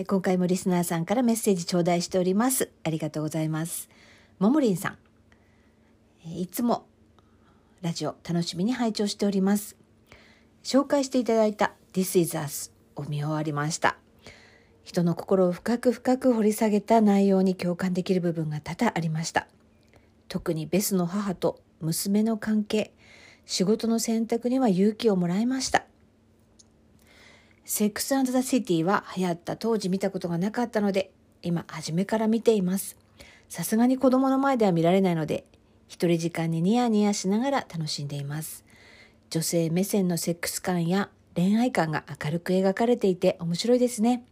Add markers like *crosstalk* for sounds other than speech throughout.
え今回もリスナーさんからメッセージ頂戴しております。ありがとうございます。ももりんさん。えいつもラジオ楽しみに拝聴しております。紹介していただいた This is Us を見終わりました。人の心を深く深く掘り下げた内容に共感できる部分が多々ありました。特にベスの母と娘の関係仕事の選択には勇気をもらいました。セックスザ・シティは流行った当時見たことがなかったので今初めから見ています。さすがに子供の前では見られないので一人時間にニヤニヤしながら楽しんでいます。女性目線のセックス感や恋愛感が明るく描かれていて面白いですね。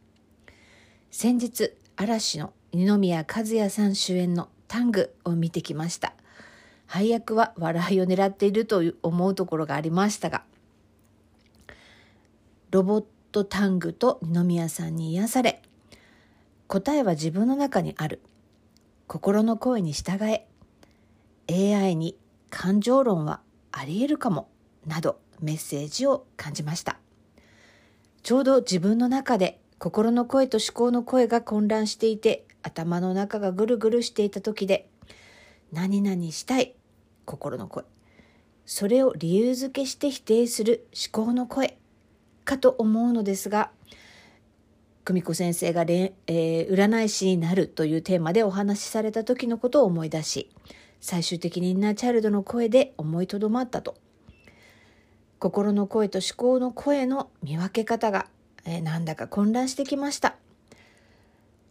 先日嵐の二宮和也さん主演のタングを見てきました。配役は笑いを狙っていると思うところがありましたがロボットタングと二宮さんに癒され答えは自分の中にある。心の声に従え。AI に感情論はあり得るかも。などメッセージを感じました。ちょうど自分の中で心の声と思考の声が混乱していて頭の中がぐるぐるしていた時で何々したい。心の声。それを理由付けして否定する思考の声。かと思うのですが久美子先生が、えー、占い師になるというテーマでお話しされた時のことを思い出し最終的にインナーチャイルドの声で思いとどまったと。心の声と思考の声の見分け方が、えー、なんだか混乱してきました、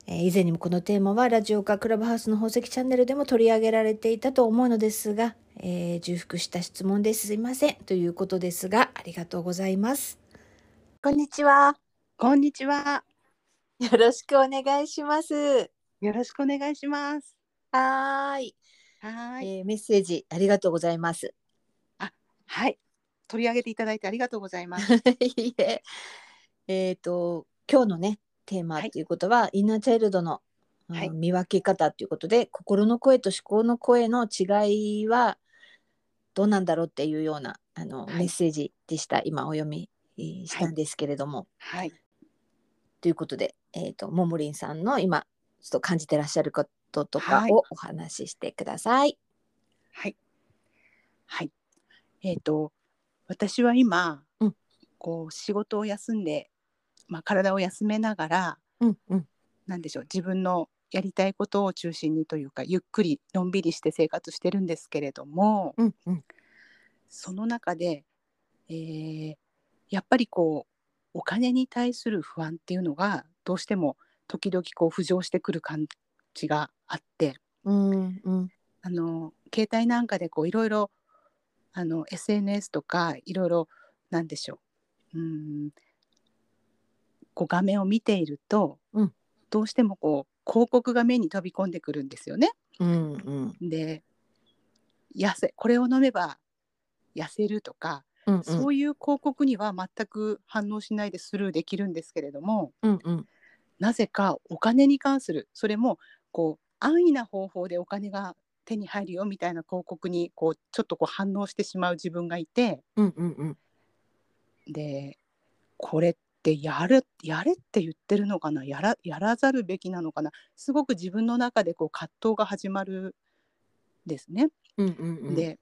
えー、以前にもこのテーマはラジオかクラブハウスの宝石チャンネルでも取り上げられていたと思うのですが、えー、重複した質問ですいませんということですがありがとうございます。こんにちは。こんにちは。よろしくお願いします。よろしくお願いします。はい。はい、えー、メッセージありがとうございます。あ、はい。取り上げていただいてありがとうございます。*laughs* いええっ、ー、と今日のねテーマということは、はい、インナーチャイルドの、はい、見分け方ということで心の声と思考の声の違いはどうなんだろうっていうようなあの、はい、メッセージでした。今お読みしたんですけれども。はい、ということで、えーと、ももりんさんの今ちょっと感じてらっしゃることとかをお話ししてください。はい、はい、えっ、ー、と私は今、うん、こう仕事を休んで、まあ、体を休めながら、うんうん、なんでしょう自分のやりたいことを中心にというかゆっくりのんびりして生活してるんですけれども、うんうん、その中で、えー、やっぱりこうお金に対する不安っていうのがどうしても時々こう浮上してくる感じがあって、うんうん、あの携帯なんかでこういろいろあの SNS とかいろいろなんでしょう。うん。こう画面を見ていると、うん、どうしてもこう広告が目に飛び込んでくるんですよね。うんうん、で痩せこれを飲めば痩せるとかうんうん、そういう広告には全く反応しないでスルーできるんですけれども、うんうん、なぜかお金に関するそれもこう安易な方法でお金が手に入るよみたいな広告にこうちょっとこう反応してしまう自分がいて、うんうんうん、でこれってやるやれって言ってるのかなやらやらざるべきなのかなすごく自分の中でこう葛藤が始まるですね。うんうんうん、で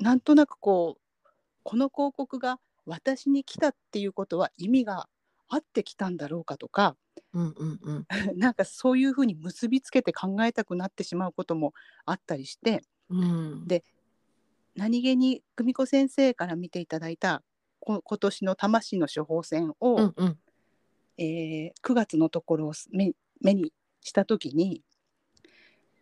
なんとなくこうこの広告が私に来たっていうことは意味があってきたんだろうかとか、うんうんうん、*laughs* なんかそういうふうに結びつけて考えたくなってしまうこともあったりして、うん、で何気に久美子先生から見ていただいた今年の魂の処方箋を、うんうん、えー、9月のところを目目にした時に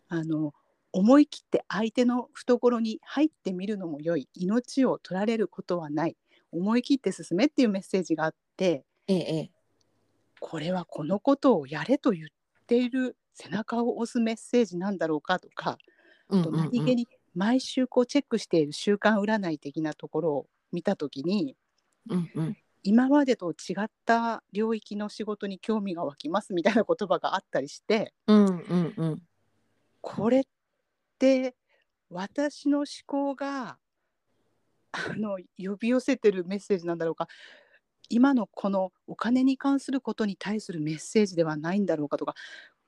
あの思い切って相手の懐に入ってみるのも良い。命を取られることはない。思い切って進めっていうメッセージがあって、ええ、これはこのことをやれと言っている背中を押すメッセージなんだろうかとか、あと何気に毎週こうチェックしている習慣占い的なところを見た時に、うんうん、今までと違った領域の仕事に興味が湧きますみたいな言葉があったりして、うんうんうん、これって私の思考があの呼び寄せてるメッセージなんだろうか。今のこのお金に関することに対するメッセージではないんだろうかとか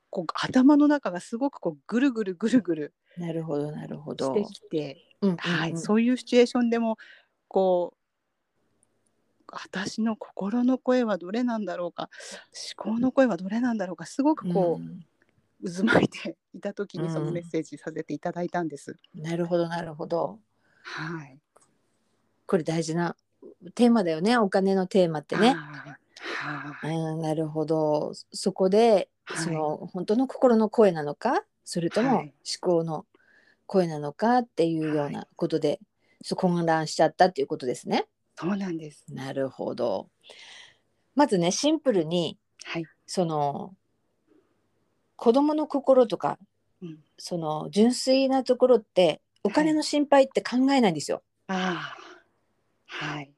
こう頭の中がすごくこうぐるぐるぐるぐるなるほどなるほど。してきて、はい、そういうシチュエーションでもこう私の心の声はどれなんだろうか思考の声はどれなんだろうかすごくこう、うん、渦巻いていた時にそのメッセージさせていただいたんです。うん、なるほどなるほど。はい。これ大事なテーマだよねお金のテーマってね。はい、うん、なるほどそこで、はい、その本当の心の声なのか？それとも思考の声なのかっていうようなことで、はい、混乱しちゃったっていうことですね。そうなんです。なるほど。まずねシンプルに、はい、その子供の心とか、うん、その純粋なところってお金の心配って考えないんですよ。はい、あ。はい。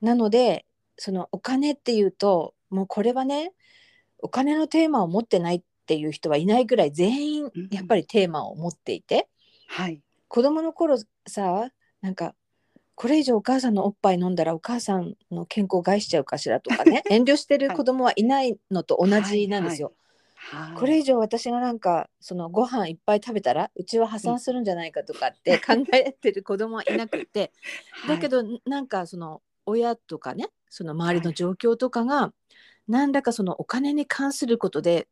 なのでそのお金っていうともうこれはねお金のテーマを持ってないっていう人はいないぐらい全員やっぱりテーマを持っていて、うん、はい、子供の頃さなんかこれ以上お母さんのおっぱい飲んだらお母さんの健康を害しちゃうかしらとかね *laughs* 遠慮してる子供はいないのと同じなんですよ。はいはい、これ以上私がなんかそのご飯いっぱい食べたらうちは破産するんじゃないかとかって *laughs* 考えてる子供はいなくて、だけどなんかその親とかねその周りの状況とかが、何らかそのお金に関することで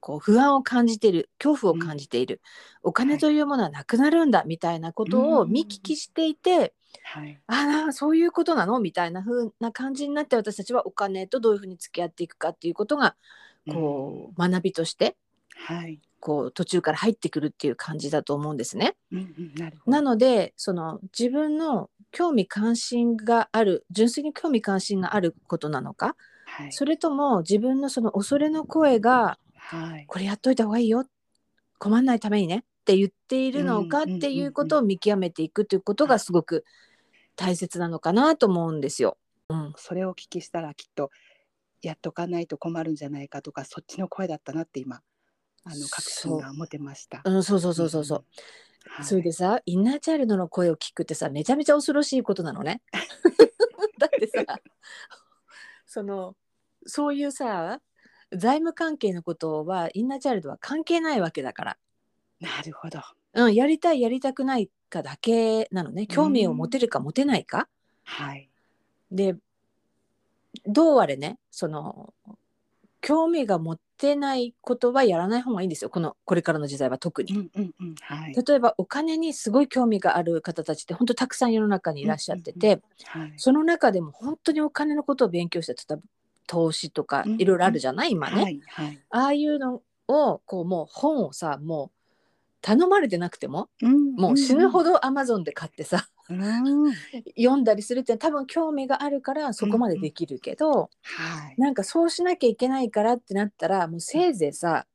こう不安を感じている恐怖を感じている、うん、お金というものはなくなるんだ、みたいなことを見聞きしていて、はい、ああそういうことなの？みたいな風な感じになって私たちはお金とどういうふうに付き合っていくかっていうことがこう、うん、学びとして、はい、こう途中から入ってくるっていう感じだと思うんですね。うんうん、ななのでその自分の興味関心がある純粋に興味関心があることなのか、はい、それとも自分のその恐れの声がはい、これやっといた方がいいよ困んないためにねって言っているのかっていうことを見極めていくということがすごく大切なのかなと思うんですよ。うん、それをお聞きしたらきっとやっとかないと困るんじゃないかとかそっちの声だったなって今あの確信が持てました。うん、そうそうそうそうそう。うんはい、それでさインナーチャイルドの声を聞くってさめちゃめちゃ恐ろしいことなのね。*laughs* だってさそのそういうさ財務関係のことはインナーチャイルドは関係ないわけだから。なるほど。うん、やりたいやりたくないかだけなのね興味を持てるか持てないか。はい、でどうあれねその興味が持てないことはやらない方がいいんですよ。このこれからの時代は特に、うんうんうんはい、例えばお金にすごい興味がある方たちって本当たくさん世の中にいらっしゃってて、その中でも本当にお金のことを勉強して例えば投資とかいろいろあるじゃない、今ね、はいはい、ああいうのをこうもう本をさもう頼まれてなくても、うん、もう死ぬほどアマゾンで買ってさ、うん、読んだりするって多分興味があるからそこまでできるけど、うんはい、なんかそうしなきゃいけないからってなったらもうせいぜいさ、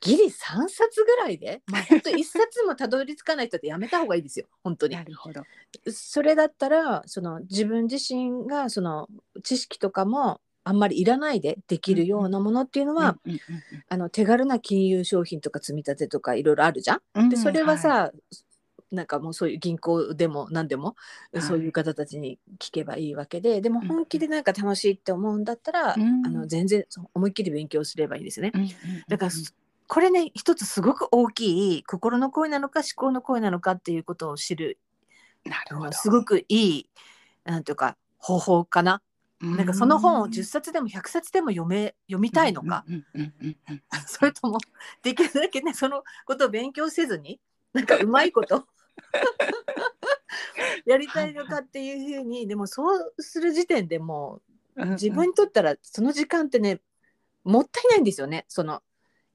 ギリ3冊ぐらいで、まあ、本当1冊もたどり着かない人ってやめた方がいいですよ。本当に。なるほど。それだったらその自分自身がその知識とかもあんまりいらないでできるようなものっていうのは、あの手軽な金融商品とか積み立てとかいろいろあるじゃん。でそれはさ、はい、なんかもうそういう銀行でも何でも、はい、そういう方たちに聞けばいいわけででも本気でなんか楽しいって思うんだったら、うん、あの全然思いっきり勉強すればいいですね。だからこれね一つすごく大きい心の声なのか思考の声なのかっていうことを知るなるほど。すごくいいなんていうか方法かな。なんかその本を10冊でも100冊でも読め読みたいのか。それともできるだけねそのことを勉強せずになんかうまいこと *laughs* やりたいのかっていうふうにでもそうする時点でもう自分にとったらその時間ってねもったいないんですよね。その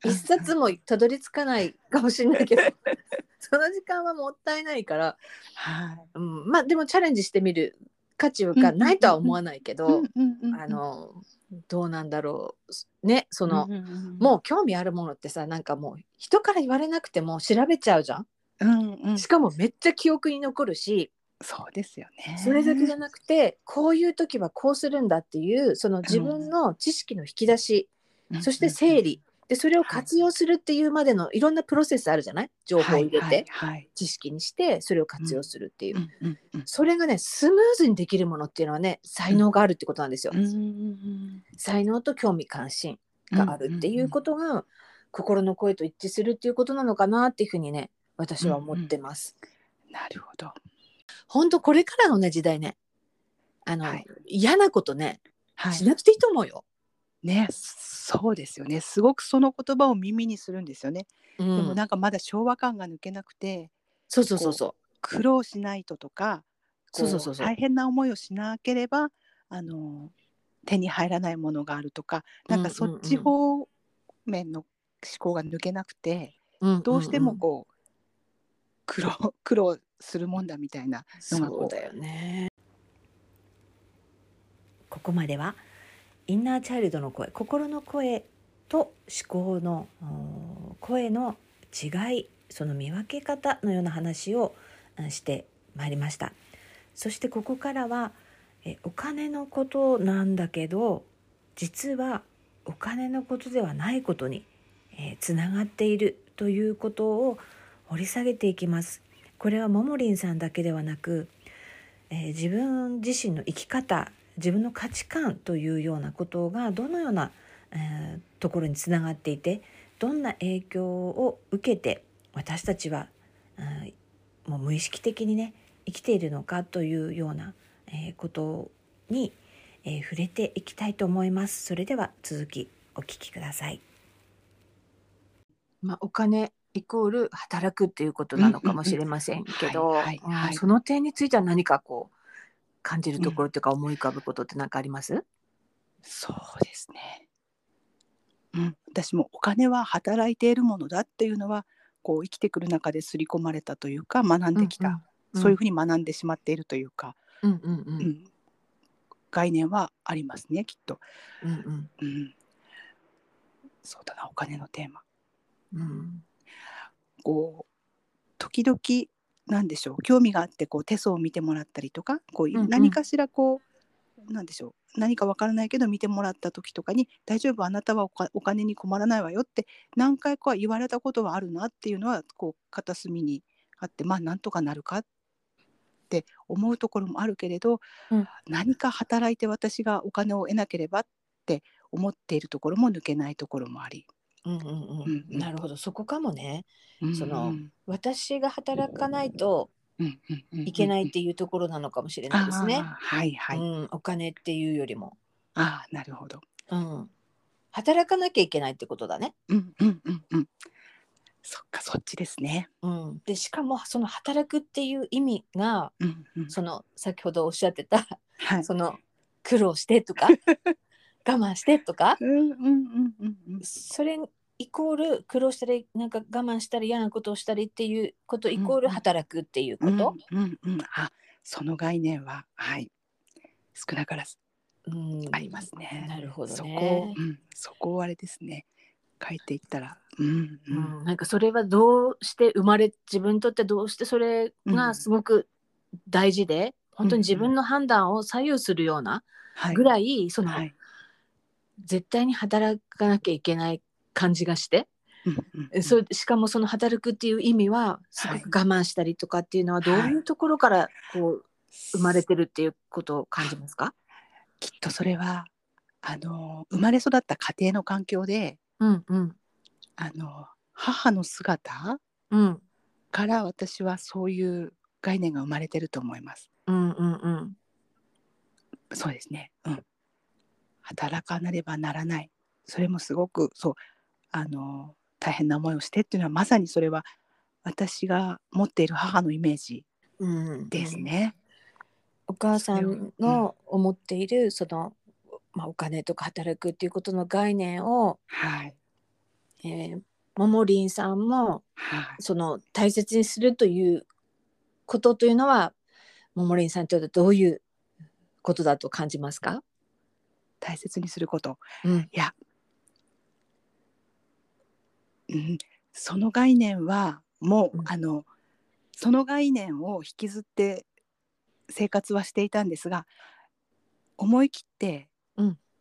一冊もたどり着かないかもしれないけど。*laughs* その時間はもったいないから、はい。うん、まあでもチャレンジしてみる価値がないとは思わないけどあのどうなんだろう。ねその、もう興味あるものってさなんかもう人から言われなくても調べちゃうじゃん。うんうん、しかもめっちゃ記憶に残るしそうですよね。それだけじゃなくてこういう時はこうするんだっていうその自分の知識の引き出し、うん、そして整理、でそれを活用するっていうまでのいろんなプロセスあるじゃない？情報を入れて、はい。はい、知識にしてそれを活用するっていう、うん。うん。うん、それがねスムーズにできるものっていうのはね才能があるってことなんですよ。才能と興味関心があるっていうことが、心の声と一致するっていうことなのかなっていうふうにね私は思ってます。うんうん、なるほど。本当これからのね時代ねあの、はい、嫌なことね、はい、しなくていいと思うよ。ね、そうですよね。すごくその言葉を耳にするんですよね。うでもなんかまだ昭和感が抜けなくて、そうそうそうそう。苦労しないととか、そうそうそうそう。大変な思いをしなければ、あの、手に入らないものがあるとか、なんかそっち方面の思考が抜けなくて、うんどうしてもこう苦労苦労するもんだみたいなのがそうだよね。ここまではインナーチャイルドの声心の声と思考の声の違いその見分け方のような話をしてまいりましたそしてここからはえお金のことなんだけど実はお金のことではないことにつながっているということを掘り下げていきますこれはももりんさんだけではなく、えー、自分自身の生き方自分の価値観というようなことがどのような、えー、ところにつながっていてどんな影響を受けて私たちは、うん、もう無意識的にね生きているのかというような、えー、ことに、えー、触れていきたいと思います。それでは続きお聞きください。まあ、お金イコール働くっていうことなのかもしれませんけどその点については何かこう感じるところというか思い浮かぶことって何かあります、そうですね。うん、私もお金は働いているものだっていうのはこう生きてくる中で刷り込まれたというか学んできた、うんうん、そういうふうに学んでしまっているというか、うんうんうん。うん、概念はありますねきっと、うんうん。うん、そうだなお金のテーマ。うん、こう時々なんでしょう興味があってこう手相を見てもらったりとかこういう何かしらこう、なんでしょう何かわからないけど見てもらった時とかに「大丈夫あなたはお金に困らないわよ」って何回か言われたことはあるなっていうのはこう片隅にあってまあなんとかなるかって思うところもあるけれど、うん、何か働いて私がお金を得なければって思っているところも抜けないところもあり。うんうんうん、なるほどそこかもね、その私が働かないといけないっていうところなのかもしれないですね。はいはい、うん、お金っていうよりも。あなるほど、うん。働かなきゃいけないってことだね。うんうんうんうん。そっかそっちですね。うん、でしかもその働くっていう意味が、うんうん、その先ほどおっしゃってた、はい、その苦労してとか *laughs* 我慢してとか、それイコール苦労したりなんか我慢したり嫌なことをしたりっていうことイコール働くっていうこと、うんうんうん、あその概念ははい。少なからずありますね。なるほど、ね、そこ、うん、そこをあれですね。書いていったら、うんうん、なんかそれはどうして生まれ自分にとってどうしてそれがすごく大事で、本当に自分の判断を左右するようなぐらい、その、はい絶対に働かなきゃいけない感じがして、そしかもその働くっていう意味はすごく我慢したりとかっていうのはどういうところからこう生まれてるっていうことを感じますか、きっとそれはあの生まれ育った家庭の環境で、うんうん、あの母の姿、うん、から私はそういう概念が生まれてると思います。うんうんうん、そうですね、うん、働かなればならない。それもすごくそうあの大変な思いをしてっていうのはまさにそれは私が持っている母のイメージですね。うん、お母さんの思っているその、まあ、お金とか働くっていうことの概念を、はい。えー、ももりんさんも、はい、その大切にするということというのはももりんさんにとってどういうことだと感じますか？大切にすること、うん、いや、うん、その概念はもう、うん、あのその概念を引きずって生活はしていたんですが思い切って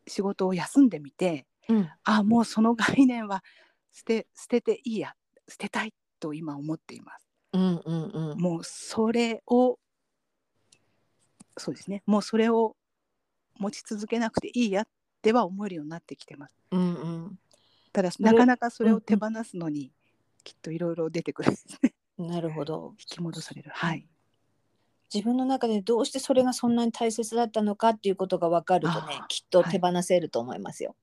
仕事を休んでみて、うん、あもうその概念は捨て捨てていいや捨てたいと今思っています。うんうんうん、もうそれをそうですね。もうそれを持ち続けなくていいやっては思えるようになってきてます。うんうん、ただなかなかそれを手放すのに、きっといろいろ出てくるんですね。なるほど。引き戻される。はい。自分の中でどうしてそれがそんなに大切だったのかっていうことが分かるとねきっと手放せると思いますよ、はい、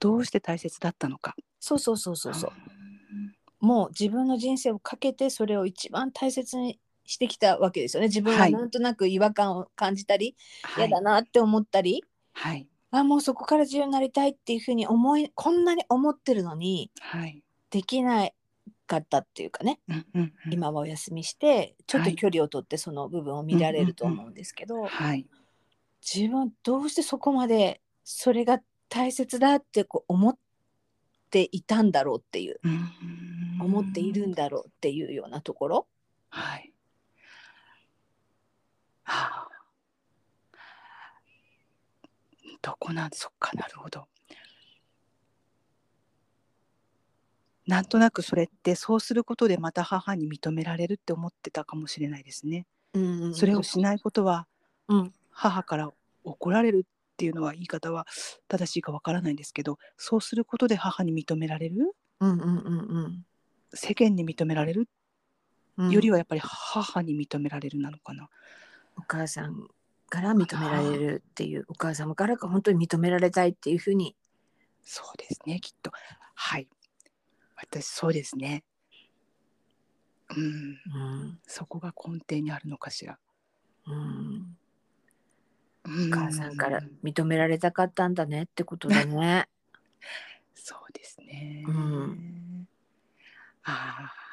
どうして大切だったのかそうそうそうそうそうもう自分の人生をかけてそれを一番大切にしてきたわけですよね。自分はなんとなく違和感を感じたり、嫌、はい、だなって思ったり、はい、あもうそこから自由になりたいっていうふうに思いこんなに思ってるのに、はい、できないかったっていうかね、うんうんうん、今はお休みしてちょっと距離をとってその部分を見られると思うんですけど、はい、自分どうしてそこまでそれが大切だってこう思っていたんだろうっていう、う思っているんだろうっていうようなところ。はい、はあ、どこなんそっかなるほど。なんとなくそれってそうすることでまた母に認められるって思ってたかもしれないですね。うんうん、それをしないことは、うん、母から怒られるっていうのは言い方は正しいかわからないんですけどそうすることで母に認められる、うんうんうんうん、世間に認められる、よりはやっぱり母に認められるなのかな。お母さんから認められるっていうお母様から本当に認められたいっていうふうにそうですねきっとはい私そうですね。うん、うん、そこが根底にあるのかしら。うん、お母さんから認められたかったんだねってことだね。*laughs* そうですね。うん、ああ。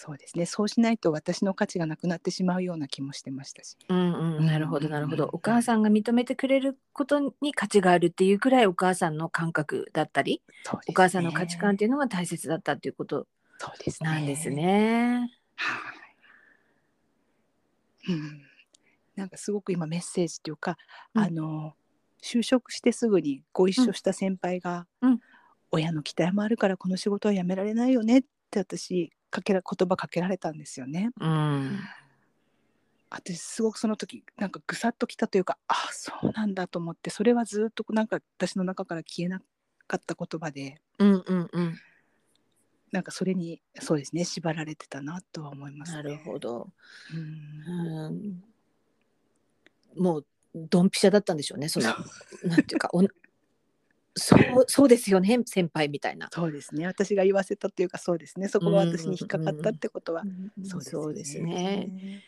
そうですね。そうしないと私の価値がなくなってしまうような気もしてましたし。うんうん、なるほどなるほど、お母さんが認めてくれることに価値があるっていうくらいお母さんの感覚だったり、ね、お母さんの価値観っていうのが大切だったっていうことなんですね。はい、うん、なんかすごく今メッセージっていうか、うん、あの就職してすぐにご一緒した先輩が、うん、親の期待もあるからこの仕事は辞められないよねって私かけら言葉かけられたんですよね。うん、私すごくその時なんかぐさっときたというかあそうなんだと思ってそれはずっとなんか私の中から消えなかった言葉で、うんうんうん、なんかそれにそうですね縛られてたなとは思います、ね、なるほど。うん、うん。もうドンピシャだったんでしょうねその *laughs* なんていうかおそうそうですよね先輩みたいな。そうですね。私が言わせたというかそうですね。そこが私に引っかかったってことは、そうですね。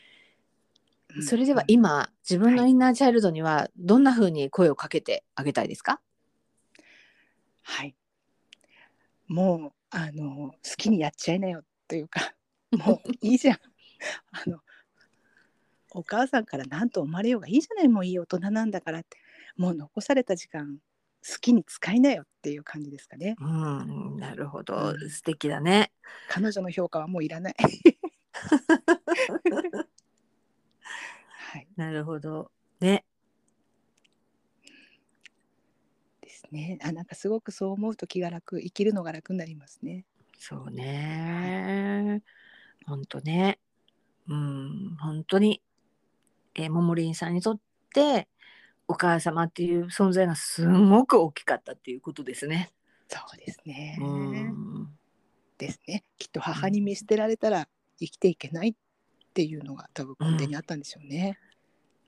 それでは今自分のインナーチャイルドにはどんなふうに声をかけてあげたいですか？はい。もうあの好きにやっちゃいなよというか *laughs* もういいじゃん。あのお母さんから何と思われようがいいじゃない。もういい大人なんだからって。もう残された時間好きに使いなよっていう感じですかね。うん、なるほど、うん、素敵だね。彼女の評価はもういらない。はい、なるほど。ね。ですね。あ、なんかすごくそう思うと気が楽、生きるのが楽になりますね。そうね。本当ね。うん、本当に。えー、ももりんさんにとって。お母様っていう存在がすごく大きかったっていうことですね。そうですね。ですね。きっと母に見捨てられたら生きていけないっていうのが多分根底にあったんでしょうね。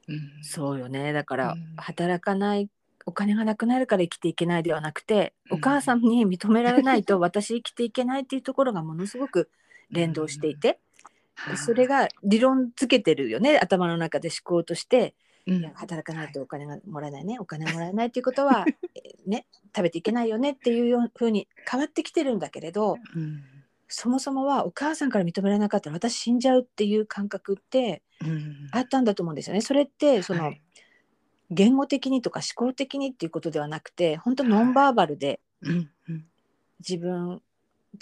うん、うん、そうよね。だから、働かないお金がなくなるから生きていけないではなくて、お母さんに認められないと *laughs* 私生きていけないっていうところがものすごく連動していて、それが理論づけてるよね頭の中で思考としてうん、働かないとお金がもらえないね、お金もらえないっていうことは *laughs* ね食べていけないよねっていうふうに変わってきてるんだけれど、うん、そもそもはお母さんから認められなかったら私死んじゃうっていう感覚ってあったんだと思うんですよね。それってその、はい、言語的にとか思考的にっていうことではなくて本当ノンバーバルで自分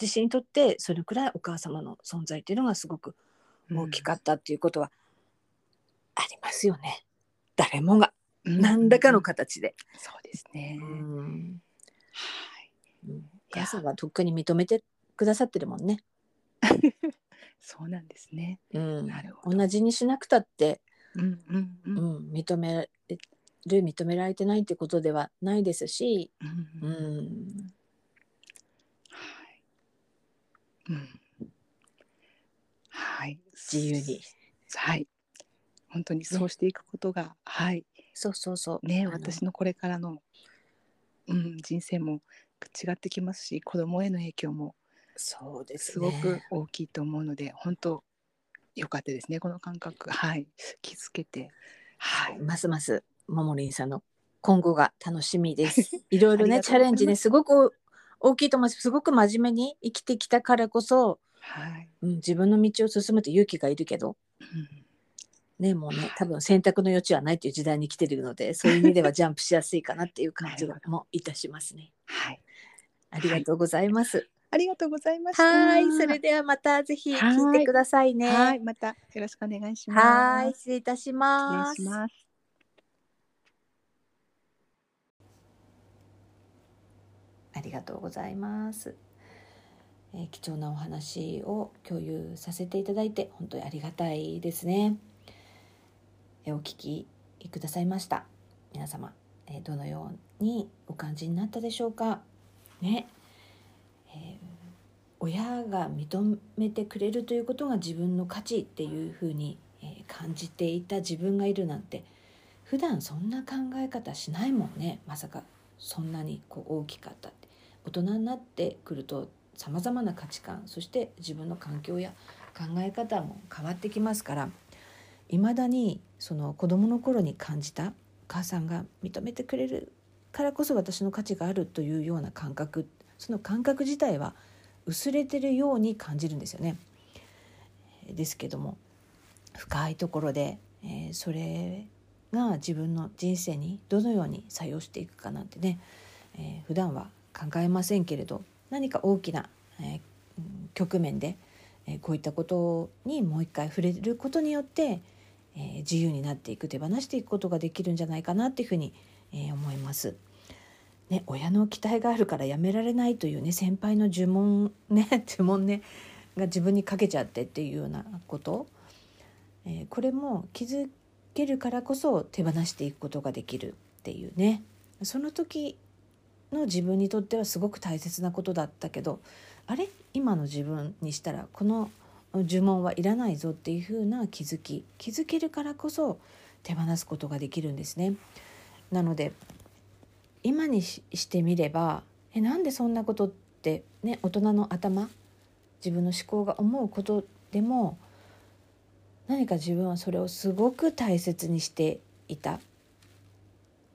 自身にとってそれくらいお母様の存在っていうのがすごく大きかったっていうことはありますよね。誰もが何らかの形で。そうですね。はい。お母さん。はとっくに認めてくださってるもんね。そうなんですね。うん、なるほど。同じにしなくたって、うんうんうん、うん、認める認められてないってことではないですし、うん、うん、はい、うん、はい、自由に、はい、本当にそうしていくことが、ね、はい、そうそうそう。ね私のこれからの、うん、人生も違ってきますし子供への影響もそうです、ね、すごく大きいと思うので本当良かったですねこの感覚。はい。気づけて。はい。ますますももりんさんの今後が楽しみです。*laughs* いろいろねチャレンジねすごく大きいと思います。すごく真面目に生きてきたからこそ、はい。うん、自分の道を進むと勇気がいるけど、うん、ねもうね多分選択の余地はないという時代に来てるので *laughs* そういう意味ではジャンプしやすいかなっていう感じもいたしますね。はい、ありがとうございます。はいありがとうございました。はい、それではまたぜひ聞いてくださいね。はい、またよろしくお願いします。はい、失礼いたします。ます。ありがとうございます。えー、貴重なお話を共有させていただいて本当にありがたいですね。お聞きくださいました。皆様、え、どのようにお感じになったでしょうか？ね、え親が認めてくれるということが自分の価値っていうふうに、え感じていた自分がいるなんて普段そんな考え方しないもんね。まさかそんなにこう大きかったって。大人になってくるとさまざまな価値観そして自分の環境や考え方も変わってきますからいまだにその子どもの頃に感じた母さんが認めてくれるからこそ私の価値があるというような感覚その感覚自体は薄れてるように感じるんですよね。ですけども深いところで、えー、それが自分の人生にどのように作用していくかなんてね、えー、普段は考えませんけれど何か大きな、えー、局面で、えー、こういったことにもう一回触れることによって、えー、自由になっていく手放していくことができるんじゃないかなっていうふうに、えー、思います。ね、親の期待があるからやめられないというね先輩の呪文ね *laughs* 呪文ねが自分にかけちゃってっていうようなこと、えー、これも気づけるからこそ手放していくことができるっていうね。その時の自分にとってはすごく大切なことだったけどあれ？今の自分にしたらこの呪文はいらないぞっていうふうな気づき気づけるからこそ手放すことができるんですね。なので今にしてみればえなんでそんなことってね大人の頭自分の思考が思うことでも何か自分はそれをすごく大切にしていた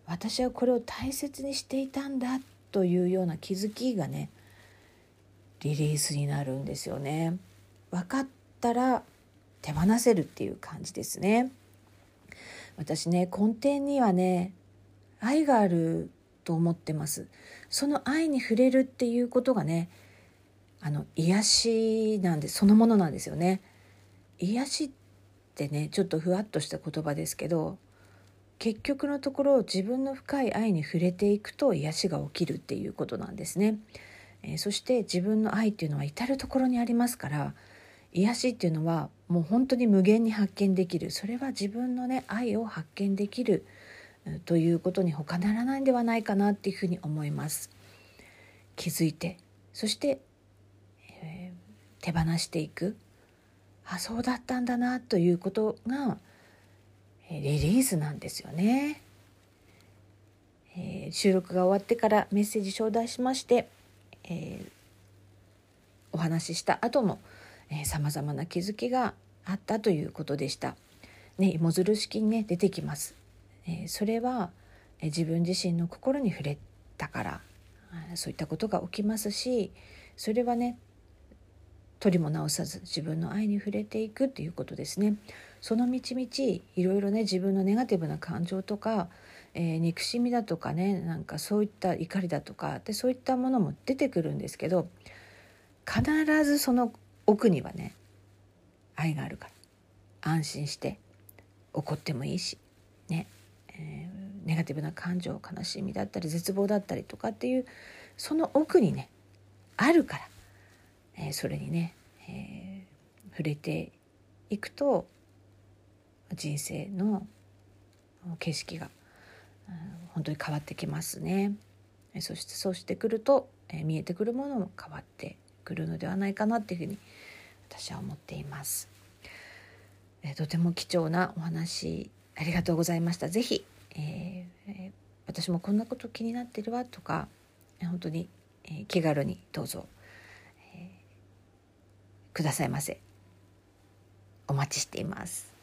私はこれを大切にしていたんだというような気づきがねリリースになるんですよね。分かったら手放せるっていう感じですね。私ね根底にはね愛があると思ってます。その愛に触れるっていうことがねあの癒しなんでそのものなんですよね。癒しってねちょっとふわっとした言葉ですけど結局のところ自分の深い愛に触れていくと癒しが起きるっていうことなんですね。えー、そして自分の愛っていうのは至る所にありますから癒しっていうのはもう本当に無限に発見できるそれは自分のね愛を発見できるということに他ならないんではないかなっていうふうに思います。気づいてそして、えー、手放していくあそうだったんだなということがリリースなんですよね。えー、収録が終わってからメッセージ頂戴しまして、えー、お話しした後もさまざまな気づきがあったということでした。ね、芋づる式にね出てきます。えー、それは、えー、自分自身の心に触れたからそういったことが起きますしそれはね取りも直さず自分の愛に触れていくっていうことですね。その道々いろいろね自分のネガティブな感情とか、えー、憎しみだとかねなんかそういった怒りだとかでそういったものも出てくるんですけど必ずその奥にはね愛があるから安心して怒ってもいいしね、えー、ネガティブな感情悲しみだったり絶望だったりとかっていうその奥にねあるから、えー、それにね、えー、触れていくと人生の景色が本当に変わってきますね。そしてそうしてくると、え見えてくるものも変わってくるのではないかなっていうふうに私は思っています。えとても貴重なお話ありがとうございました。ぜひ、えー、私もこんなこと気になってるわとか本当に、え気軽にどうぞ、えー、くださいませ。お待ちしています。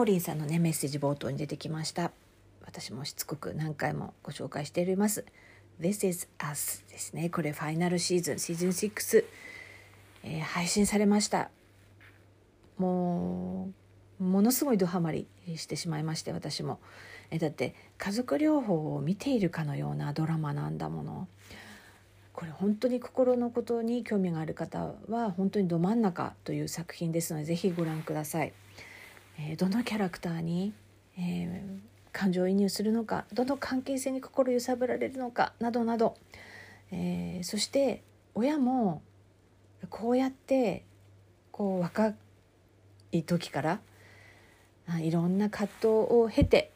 モリンさんのねメッセージ冒頭に出てきました。私もしつこく何回もご紹介しております。This is Us ですね。これファイナルシーズンシーズン6、えー、配信されました。もうものすごいドハマりしてしまいまして私も。えだって家族療法を見ているかのようなドラマなんだもの。これ本当に心のことに興味がある方は本当にど真ん中という作品ですのでぜひご覧ください。えー、どのキャラクターに、えー、感情移入するのかどの関係性に心揺さぶられるのかなどなど、えー、そして親もこうやってこう若い時からいろんな葛藤を経て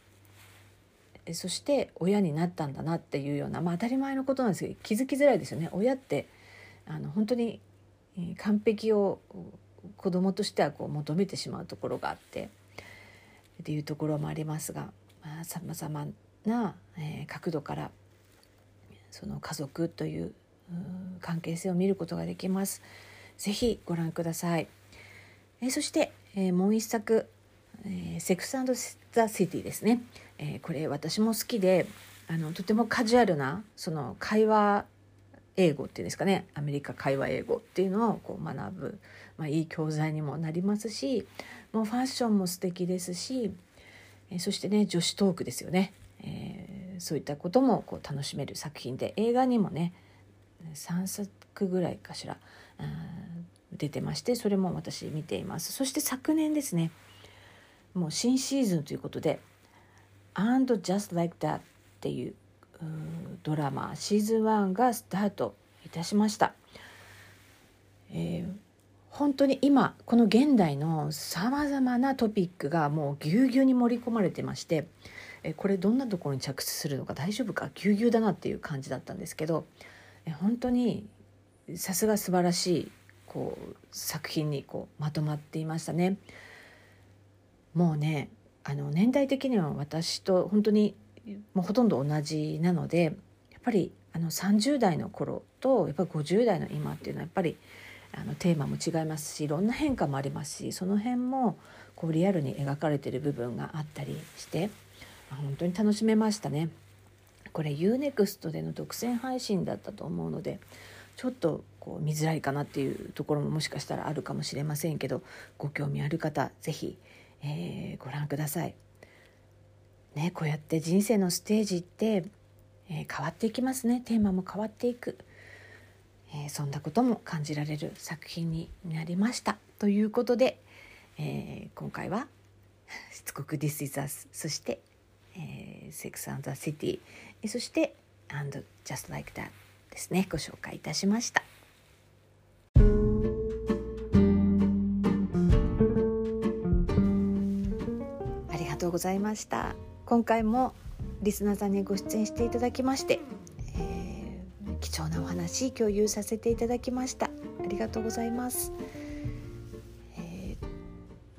そして親になったんだなっていうような、まあ、当たり前のことなんですけど気づきづらいですよね。親ってあの本当に完璧を子供としてはこう求めてしまうところがあってっていうところもありますがさまざ、まな、えー、角度からその家族という関係性を見ることができます。ぜひご覧ください。えー、そして、えー、もう一作、え、セックスザ・シティですね、えー、これ私も好きであのとてもカジュアルなその会話英語っていうんですかねアメリカ会話英語っていうのをこう学ぶ、まあ、いい教材にもなりますしもうファッションも素敵ですし、えそしてね女子トークですよね、えー、そういったこともこう楽しめる作品で映画にもね3作ぐらいかしら出てましてそれも私見ています。そして昨年ですねもう新シーズンということで「And Just Like That」っていうドラマシーズン1がスタートいたしました。えー、本当に今この現代のさまざまなトピックがもうぎゅうぎゅうに盛り込まれてまして、えー、これどんなところに着地するのか大丈夫か？ぎゅうぎゅうだなっていう感じだったんですけど、えー、本当にさすが素晴らしいこう作品にこうまとまっていましたね。もうねあの年代的には私と本当にもうほとんど同じなのでやっぱりあの30代の頃とやっぱり50代の今っていうのはやっぱりあのテーマも違いますしいろんな変化もありますしその辺もこうリアルに描かれてる部分があったりして本当に楽しめましたね。これ UNEXT での独占配信だったと思うのでちょっとこう見づらいかなっていうところももしかしたらあるかもしれませんけどご興味ある方是非、えー、ご覧ください。ね、こうやって人生のステージって、えー、変わっていきますねテーマも変わっていく、えー、そんなことも感じられる作品になりましたということで、えー、今回は *laughs* しつこく「This is Us」そして「えー、Sex and the City」そして「And Just Like That」ですねご紹介いたしました。ありがとうございました。今回もリスナーさんにご出演していただきまして、えー、貴重なお話共有させていただきました。ありがとうございます、え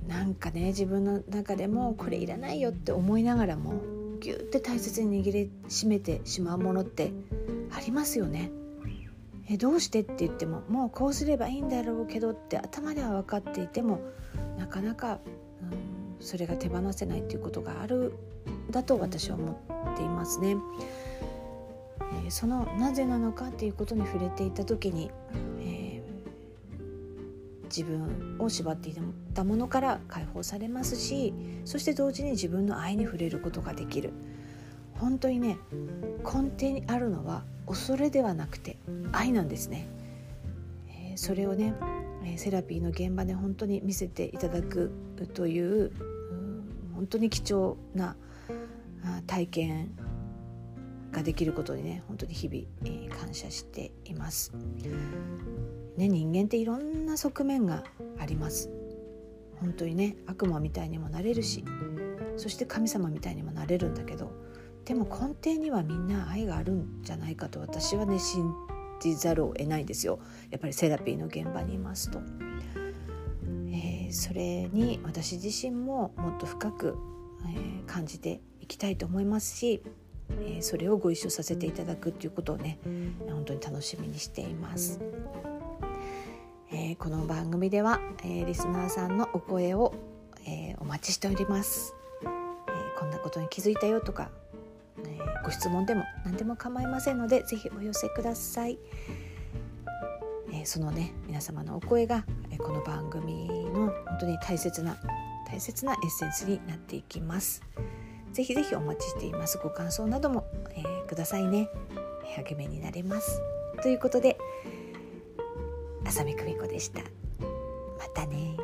ー、なんかね自分の中でもこれいらないよって思いながらもぎゅって大切に握りしめてしまうものってありますよね。えどうしてって言ってももうこうすればいいんだろうけどって頭では分かっていてもなかなか、うん、それが手放せないっていうことがあるだと私は思っていますね。えー、そのなぜなのかっていうことに触れていた時に、えー、自分を縛っていたものから解放されますしそして同時に自分の愛に触れることができる本当にね根底にあるのは恐れではなくて愛なんですね、えー、それをねセラピーの現場で本当に見せていただくという本当に貴重な体験ができることにね本当に日々感謝しています。ね、人間っていろんな側面があります。本当にね悪魔みたいにもなれるしそして神様みたいにもなれるんだけどでも根底にはみんな愛があるんじゃないかと私はね信じざるを得ないんですよやっぱりセラピーの現場にいますと。えー、それに私自身ももっと深く、えー、感じていきたいと思いますし、えー、それをご一緒させていただくっていうことをね本当に楽しみにしています。えー、この番組では、えー、リスナーさんのお声を、えー、お待ちしております、えー、こんなことに気づいたよとかえご質問でも何でも構いませんので是非お寄せください、え、そのね皆様のお声が、えこの番組の本当に大切な大切なエッセンスになっていきます。ぜひぜひお待ちしています。ご感想なども、えー、くださいね。励みになれます。ということで浅見久美子でした。またね。